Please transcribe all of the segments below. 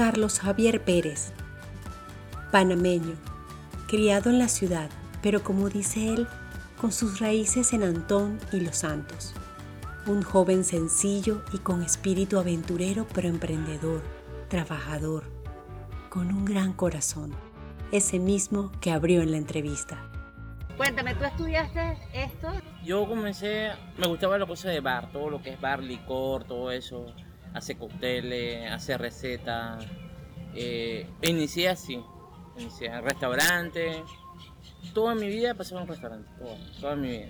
Carlos Javier Pérez, panameño, criado en la ciudad, pero como dice él, con sus raíces en Antón y Los Santos. Un joven sencillo y con espíritu aventurero pero emprendedor, trabajador, con un gran corazón, ese mismo que abrió en la entrevista. Cuéntame, ¿tú estudiaste esto? Yo comencé, me gustaba la cosa de bar, todo lo que es bar, licor, todo eso, hacer cócteles, hacer recetas. Eh, inicié así, inicié en restaurante. Toda mi vida pasé en un restaurante, toda, toda mi vida.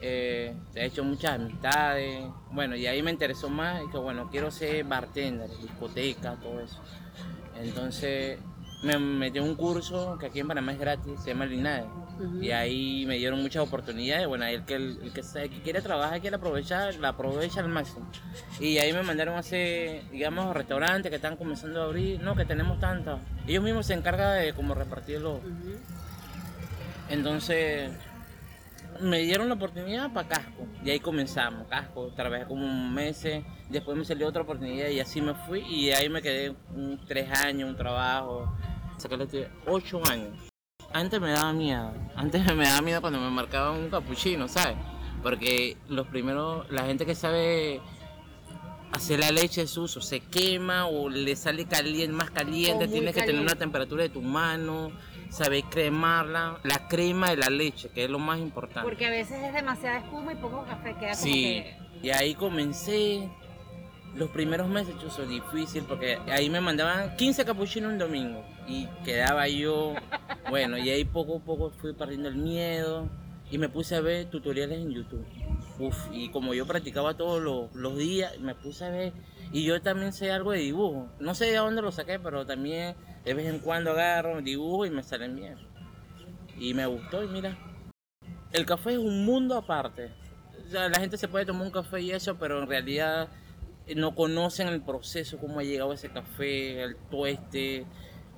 Eh, he hecho muchas amistades. Bueno, y ahí me interesó más y que bueno, quiero ser bartender, discoteca, todo eso. Entonces me metí en un curso que aquí en Panamá es gratis, se llama Y ahí me dieron muchas oportunidades. Bueno, el que, el, que, que, quiere trabajar, quiere aprovechar, la aprovecha al máximo. Y ahí me mandaron a hacer, digamos, restaurantes que están comenzando a abrir. No, que tenemos tantas. Ellos mismos se encargan de como repartirlo. Entonces, me dieron la oportunidad para Casco. Y ahí comenzamos, Casco. Trabajé como un mes. Después me salió otra oportunidad y así me fui. Y ahí me quedé un, tres años, un trabajo. Saqué ocho años. Antes me daba miedo. Antes me daba miedo cuando me marcaban un capuchino, ¿sabes? Porque los primeros, la gente que sabe hacer la leche de uso se quema o le sale caliente, más caliente, tienes que tener una temperatura de tu mano, saber cremarla, la crema de la leche, que es lo más importante. Porque a veces es demasiada espuma y poco café queda como Sí, y ahí comencé, los primeros meses, chuzo, difícil, porque ahí me mandaban 15 capuchinos un domingo y quedaba yo, bueno, y ahí poco a poco fui perdiendo el miedo y me puse a ver tutoriales en YouTube. Uf, y como yo practicaba todos los, los días, me puse a ver, y yo también sé algo de dibujo. No sé de dónde lo saqué, pero también de vez en cuando agarro, dibujo y me salen bien. Y me gustó y mira, el café es un mundo aparte. O sea, la gente se puede tomar un café y eso, pero en realidad no conocen el proceso, cómo ha llegado ese café, el tueste,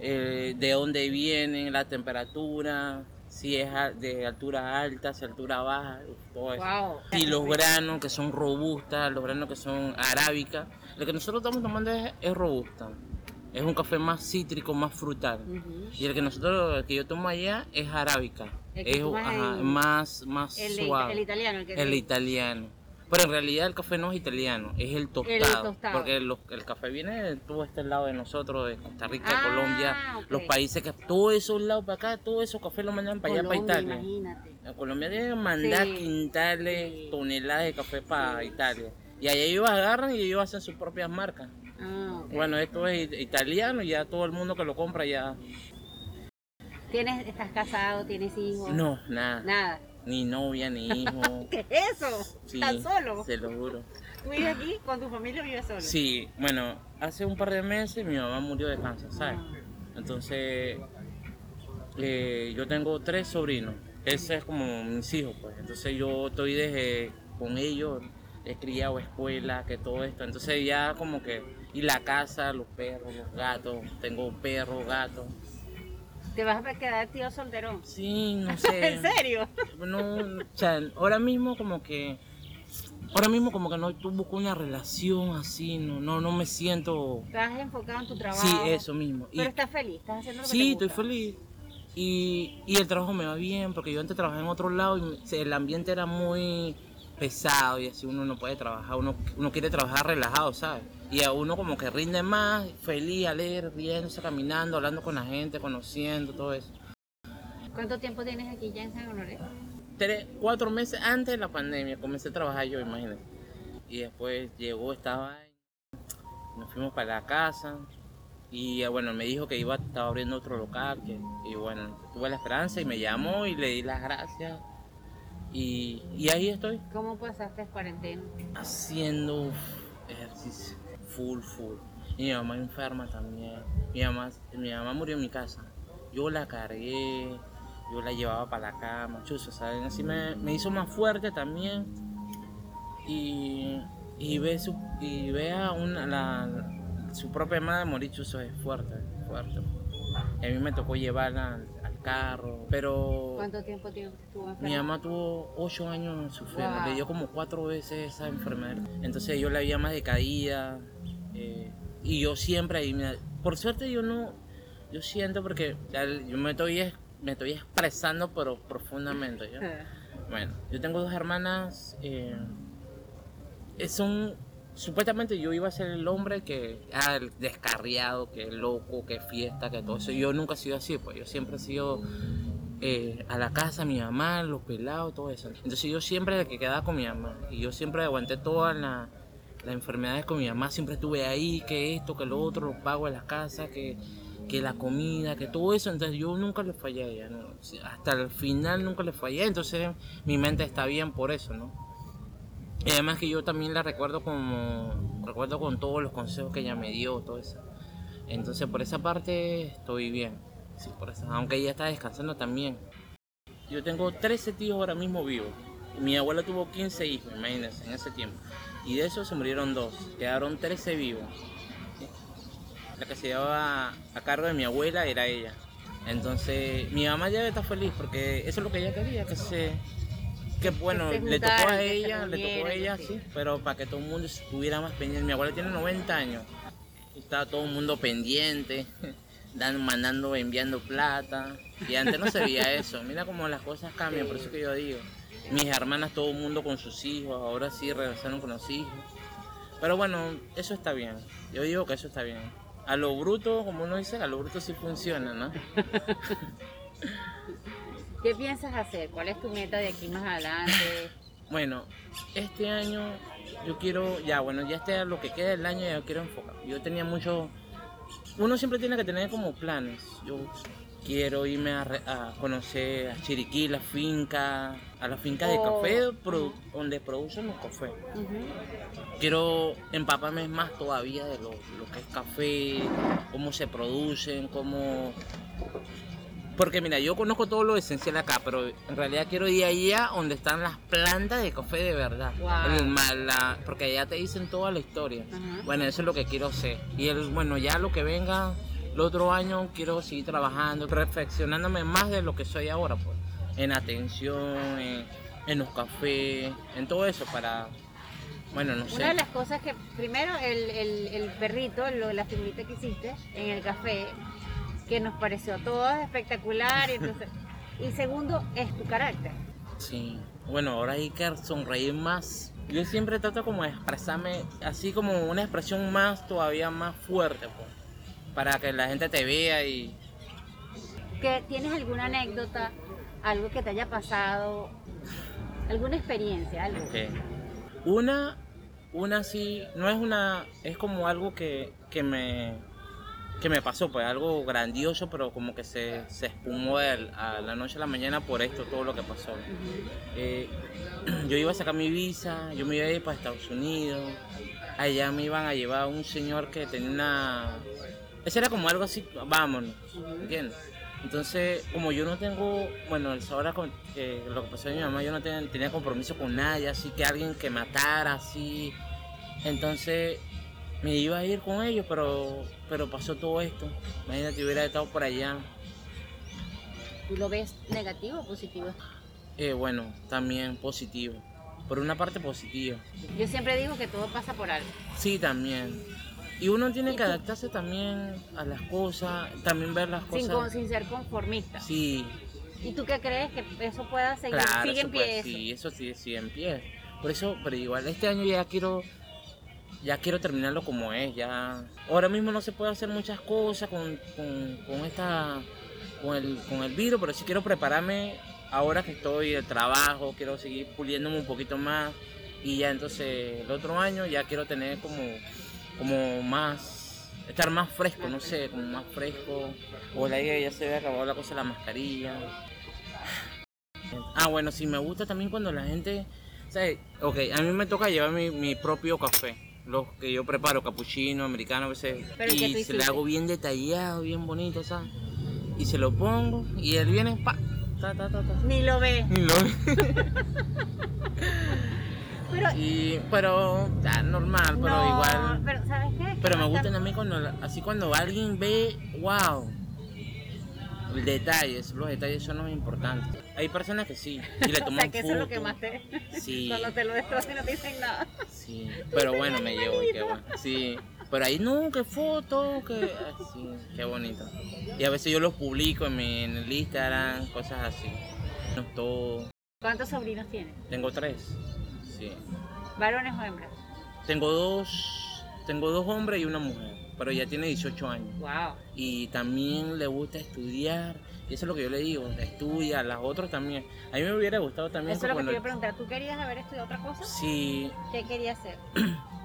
eh, de dónde viene, la temperatura, si es de altura alta, si altura baja, todo eso. Y los granos que son robustas, los granos que son arábicas. Lo que nosotros estamos tomando es, robusta. Es un café más cítrico, más frutal. Y el que nosotros, el que yo tomo allá es arábica. Es más, más suave. El italiano. El, el italiano. Pero en realidad el café no es italiano, es el tostado. Porque el café viene de todo este lado de nosotros, de Costa Rica, de Colombia, ah, los países que todos esos lados para acá, todos esos cafés los mandan para allá, para Italia. Imagínate. En Colombia que mandar quintales, toneladas de café para Italia. Y ahí ellos agarran y ellos hacen sus propias marcas. Ah, bueno, esto es italiano y ya todo el mundo que lo compra ya. ¿Tienes, ¿Estás casado? ¿Tienes hijos? No, nada. Nada. Ni novia, ni hijo. ¿Qué es eso? ¿Estás solo? Se lo juro. ¿Tú vives aquí con tu familia o vives solo? Sí, bueno, hace un par de meses mi mamá murió de cáncer, ¿sabes? Ah. Entonces, eh, yo tengo tres sobrinos. Ese es como mis hijos, pues. Entonces yo estoy desde con ellos, he criado escuela, que todo esto. Entonces ya como que, y la casa, los perros, los gatos, tengo perros, gatos. ¿Te vas a quedar tío solterón? Sí, no sé. ¿En serio? No, o sea, ahora mismo como que... Ahora mismo como que no busco una relación así, no, no, no me siento... Estás enfocado en tu trabajo. Sí, eso mismo. Pero estás feliz, estás haciendo lo que Sí, te estoy feliz. Y, y, el trabajo me va bien, porque yo antes trabajaba en otro lado y el ambiente era muy pesado y así uno no puede trabajar, uno, uno quiere trabajar relajado, ¿sabes? Y a uno como que rinde más, feliz, alegre, riéndose, caminando, hablando con la gente, conociendo, todo eso. ¿Cuánto tiempo tienes aquí ya en San Honoré? Tres, cuatro meses antes de la pandemia comencé a trabajar yo, imagínate. Y después llegó, estaba nos fuimos para la casa y ah, bueno, me dijo que iba a estar abriendo otro local que, y bueno, tuve la esperanza y me llamó y le di las gracias y, y ahí estoy. ¿Cómo pasaste cuarentena? Haciendo ejercicio, full, full. mi mamá enferma también. Mi mamá, mi mamá murió en mi casa. Yo la cargué, yo la llevaba para la cama, chuzo, ¿saben? Así me, me, hizo más fuerte también. Y, y ve, su, y ve a una, la, su propia madre morir, chuzo, es fuerte, fuerte. A mí me tocó llevarla carro, pero... ¿Cuánto tiempo estuvo enferma? Mi mamá tuvo ocho años sufriendo, le dio como cuatro veces esa enfermedad. Entonces yo la veía más decaída eh, y yo siempre ahí, por suerte yo no, yo siento porque yo me estoy, es- me estoy expresando pero profundamente. ¿ya? Bueno, yo tengo dos hermanas. eh, son. Supuestamente yo iba a ser el hombre que. Ah, el descarriado, que loco, que fiesta, que todo eso. Yo nunca he sido así, pues. Yo siempre he sido. eh, a la casa, mi mamá, los pelados, todo eso. Entonces yo siempre el que quedaba con mi mamá. Y yo siempre aguanté todas la- las enfermedades con mi mamá. Siempre estuve ahí, que esto, que lo otro, los pagos de la casa, que, que la comida, que todo eso. Entonces yo nunca le fallé a ella. Hasta el final nunca le fallé. Entonces mi mente está bien por eso, ¿no? Y además que yo también la recuerdo como recuerdo con todos los consejos que ella me dio, todo eso. Entonces por esa parte estoy bien. Sí, por esa, aunque ella está descansando también. Yo tengo 13 tíos ahora mismo vivos. Mi abuela tuvo 15 hijos, imagínense, en ese tiempo. Y de esos se murieron dos. Quedaron 13 vivos. La que se llevaba a cargo de mi abuela era ella. Entonces, mi mamá ya está feliz porque eso es lo que ella quería, que se que bueno, se le tocó a que se ella, le tocó a ella, sí. sí, pero para que todo el mundo estuviera más pendiente. Mi abuela tiene 90 años, estaba todo el mundo pendiente, dan, mandando, enviando plata, y antes no se veía eso. Mira cómo las cosas cambian, por eso que yo digo. Mis hermanas, todo el mundo con sus hijos, ahora sí regresaron con los hijos. Pero bueno, eso está bien. Yo digo que eso está bien. A lo bruto, como uno dice, a lo bruto sí funciona, ¿no? ¿Qué piensas hacer? ¿Cuál es tu meta de aquí más adelante? Bueno, este año yo quiero, ya bueno, ya este lo que queda del año ya quiero enfocar. Yo tenía mucho, uno siempre tiene que tener como planes. Yo quiero irme a, a conocer a Chiriquí, la finca, a la finca de Oh. café produ- donde producen los cafés. Quiero empaparme más todavía de lo, lo que es café, cómo se producen, cómo... Porque mira, yo conozco todo lo esencial acá, pero en realidad quiero ir allá donde están las plantas de café de verdad. Wow. El porque allá te dicen toda la historia. Bueno, eso es lo que quiero hacer. Y el, bueno, ya lo que venga el otro año quiero seguir trabajando, perfeccionándome más de lo que soy ahora, pues. En atención, en, en los cafés, en todo eso para, bueno, no Una sé. de las cosas que, primero, el, el, el perrito, lo, la figurita que hiciste en el café, que nos pareció a todos espectacular. Y, entonces, y segundo, es tu carácter. Sí, bueno, ahora hay que sonreír más. Yo siempre trato como de expresarme así como una expresión más, todavía más fuerte, pues. Para que la gente te vea y... ¿Que ¿Tienes alguna anécdota, algo que te haya pasado, alguna experiencia, algo? Una, una sí, no es una, es como algo que, que me que me pasó, pues algo grandioso, pero como que se, se espumó de a la noche a la mañana por esto, todo lo que pasó. Eh, yo iba a sacar mi visa, yo me iba a ir para Estados Unidos. Allá me iban a llevar un señor que tenía una. Ese era como algo así, vámonos, ¿entiendes? Entonces, como yo no tengo, bueno, el ahora con lo que pasó a mi mamá, yo no ten- tenía compromiso con nadie, así que alguien que matara, así. Entonces, me iba a ir con ellos, pero, pero pasó todo esto. Imagínate, hubiera estado por allá. ¿Tú lo ves negativo o positivo? Eh, bueno, también positivo. Por una parte positiva. Yo siempre digo que todo pasa por algo. Sí, también. Y uno tiene que adaptarse también a las cosas, también ver las Sin, con- cosas. sin ser conformista. Sí, ¿Y tú qué crees que eso pueda seguir? claro, sigue eso en puede- pie eso? sí, eso sí, sí en pie. Por eso, pero igual este año ya quiero, ya quiero terminarlo como es, ya. Ahora mismo no se puede hacer muchas cosas con, con, con esta, con el, con el virus, pero sí quiero prepararme ahora que estoy el trabajo, quiero seguir puliéndome un poquito más y ya entonces el otro año ya quiero tener como, como más, estar más fresco, no sé, como más fresco. O la idea ya se ve acabado la cosa de la mascarilla. Ah, bueno, sí, me gusta también cuando la gente, ¿sabes? Ok, a mí me toca llevar mi, mi propio café. Los que yo preparo, capuchino, americano, a veces. Pero y se le hago bien detallado, bien bonito, ¿sabes? Y se lo pongo y él viene, pa, ta, ta, ta, ta. Ni lo ve. Y lo- Pero, y, pero, normal, pero no, igual. Pero, ¿sabes qué? Pero me gustan a mí cuando, así cuando alguien ve, wow, detalles, los detalles son los importantes. Hay personas que sí, y le O toman sea, que eso es lo que foto. más te... Sí. Cuando te lo destrozan y no te dicen nada. Sí, pero bueno, me llevo y qué bueno. Sí, Pero ahí no, que foto, que así, qué bonito. Y a veces yo los publico en, mi, en el Instagram, cosas así. No todo. ¿Cuántos sobrinos tienes? Tengo tres, sí. ¿Varones o hembras? Tengo dos, tengo dos hombres y una mujer, pero ya tiene 18 años. Wow. Y también le gusta estudiar. Y eso es lo que yo le digo, estudia, las otras también. A mí me hubiera gustado también. Eso es lo que te iba a preguntar. ¿Tú querías haber estudiado otra cosa? Sí, ¿Qué querías hacer?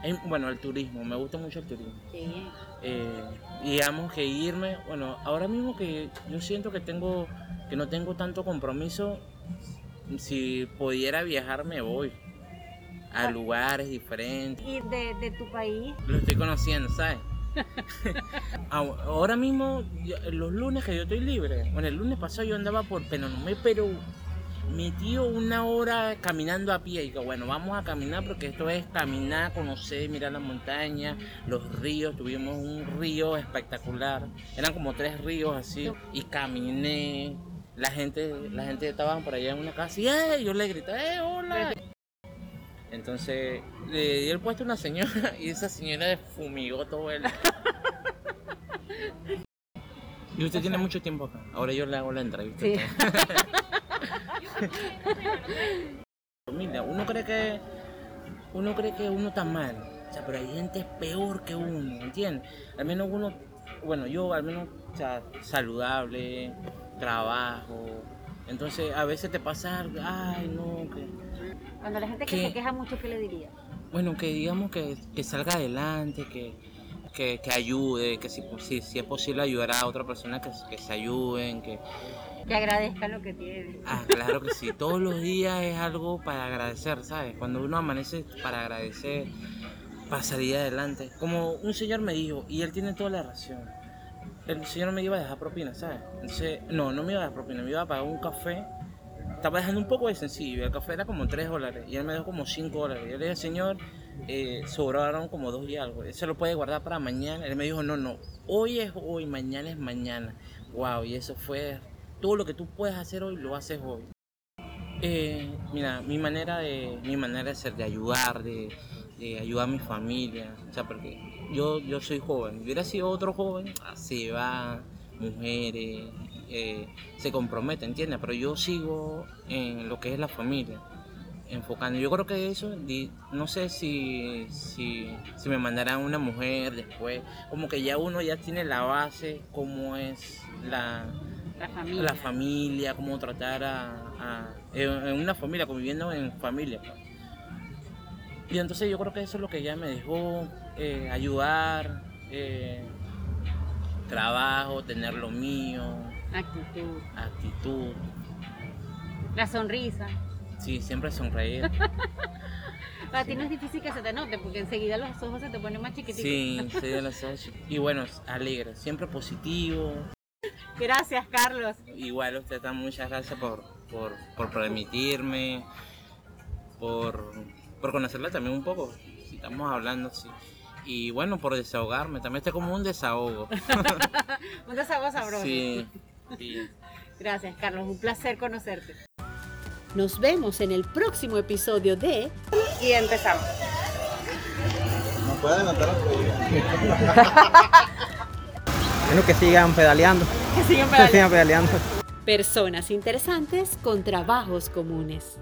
eh, bueno, el turismo, me gusta mucho el turismo. Sí. Eh, digamos que irme, bueno, ahora mismo que yo siento que tengo, que no tengo tanto compromiso, si pudiera viajar me voy a lugares diferentes. ¿Y de, de tu país? Lo estoy conociendo, ¿sabes? Ahora mismo, los lunes que yo estoy libre, bueno, el lunes pasado yo andaba por Penonomé, pero metido una hora caminando a pie. Y que bueno, vamos a caminar porque esto es caminar, conocer, mirar las montañas, los ríos. Tuvimos un río espectacular, eran como tres ríos así, y caminé. La gente, la gente estaba por allá en una casa y ¡eh! yo le grité, ¡eh, hola! Entonces le di el puesto a una señora y esa señora fumigó todo el. Y usted tiene mucho tiempo acá. Ahora yo le hago la entrevista. Sí. Mira, uno cree que uno cree que uno está mal, o sea, pero hay gente peor que uno, ¿entiendes? Al menos uno, bueno, yo al menos, o sea, saludable, trabajo. Entonces, a veces te pasa algo, ay, no, que Cuando la gente que ¿Qué? se queja mucho, ¿qué le dirías? bueno, que digamos que, que salga adelante, que, que, que ayude, que si, si, si es posible ayudar a otra persona, que, que se ayuden, que, Que agradezca lo que tiene. Ah, claro que sí. Todos los días es algo para agradecer, ¿sabes? Cuando uno amanece para agradecer, para salir adelante. Como un señor me dijo, y él tiene toda la razón. El señor me iba a dejar propina, ¿sabes? Entonces, no, no me iba a dejar propina, me iba a pagar un café. Estaba dejando un poco de sencillo, el café era como 3 dólares y él me dejó como 5 dólares. Yo le dije, señor, eh, sobraron como 2 y algo, ¿se lo puede guardar para mañana? Él me dijo, no, no, hoy es hoy, mañana es mañana. Wow, y eso fue todo lo que tú puedes hacer hoy, lo haces hoy. Eh, mira, mi manera de mi manera de ser, de ayudar, de, ayudar a mi familia, o sea, porque yo, yo soy joven, hubiera sido otro joven, así va, mujeres, eh, se compromete, ¿entiendes? Pero yo sigo en lo que es la familia, enfocando. Yo creo que eso, no sé si, si, si me mandarán una mujer después, como que ya uno ya tiene la base, cómo es la, La familia. la familia, cómo tratar a, a- en, en una familia, conviviendo en familia. pues. Y entonces yo creo que eso es lo que ya me dejó eh, ayudar, eh, trabajo, tener lo mío, Actitud. actitud, La sonrisa. sí, siempre sonreír. Para ti no es difícil que se te note porque enseguida los ojos se te ponen más chiquititos. Sí, sí, de las ocho. Y bueno, alegre, siempre positivo. Gracias, Carlos. Igual usted está, muchas gracias por, por, por permitirme, por, por conocerla también un poco, si estamos hablando, sí. Y bueno, por desahogarme, también está como un desahogo. Un desahogo sabroso. Sí, sí. Gracias, Carlos. Un placer conocerte. Nos vemos en el próximo episodio de Y empezamos. ¿No puede adelantar la Bueno, que sigan pedaleando, Que sigan que sigan pedaleando. Personas Interesantes con Trabajos Comunes.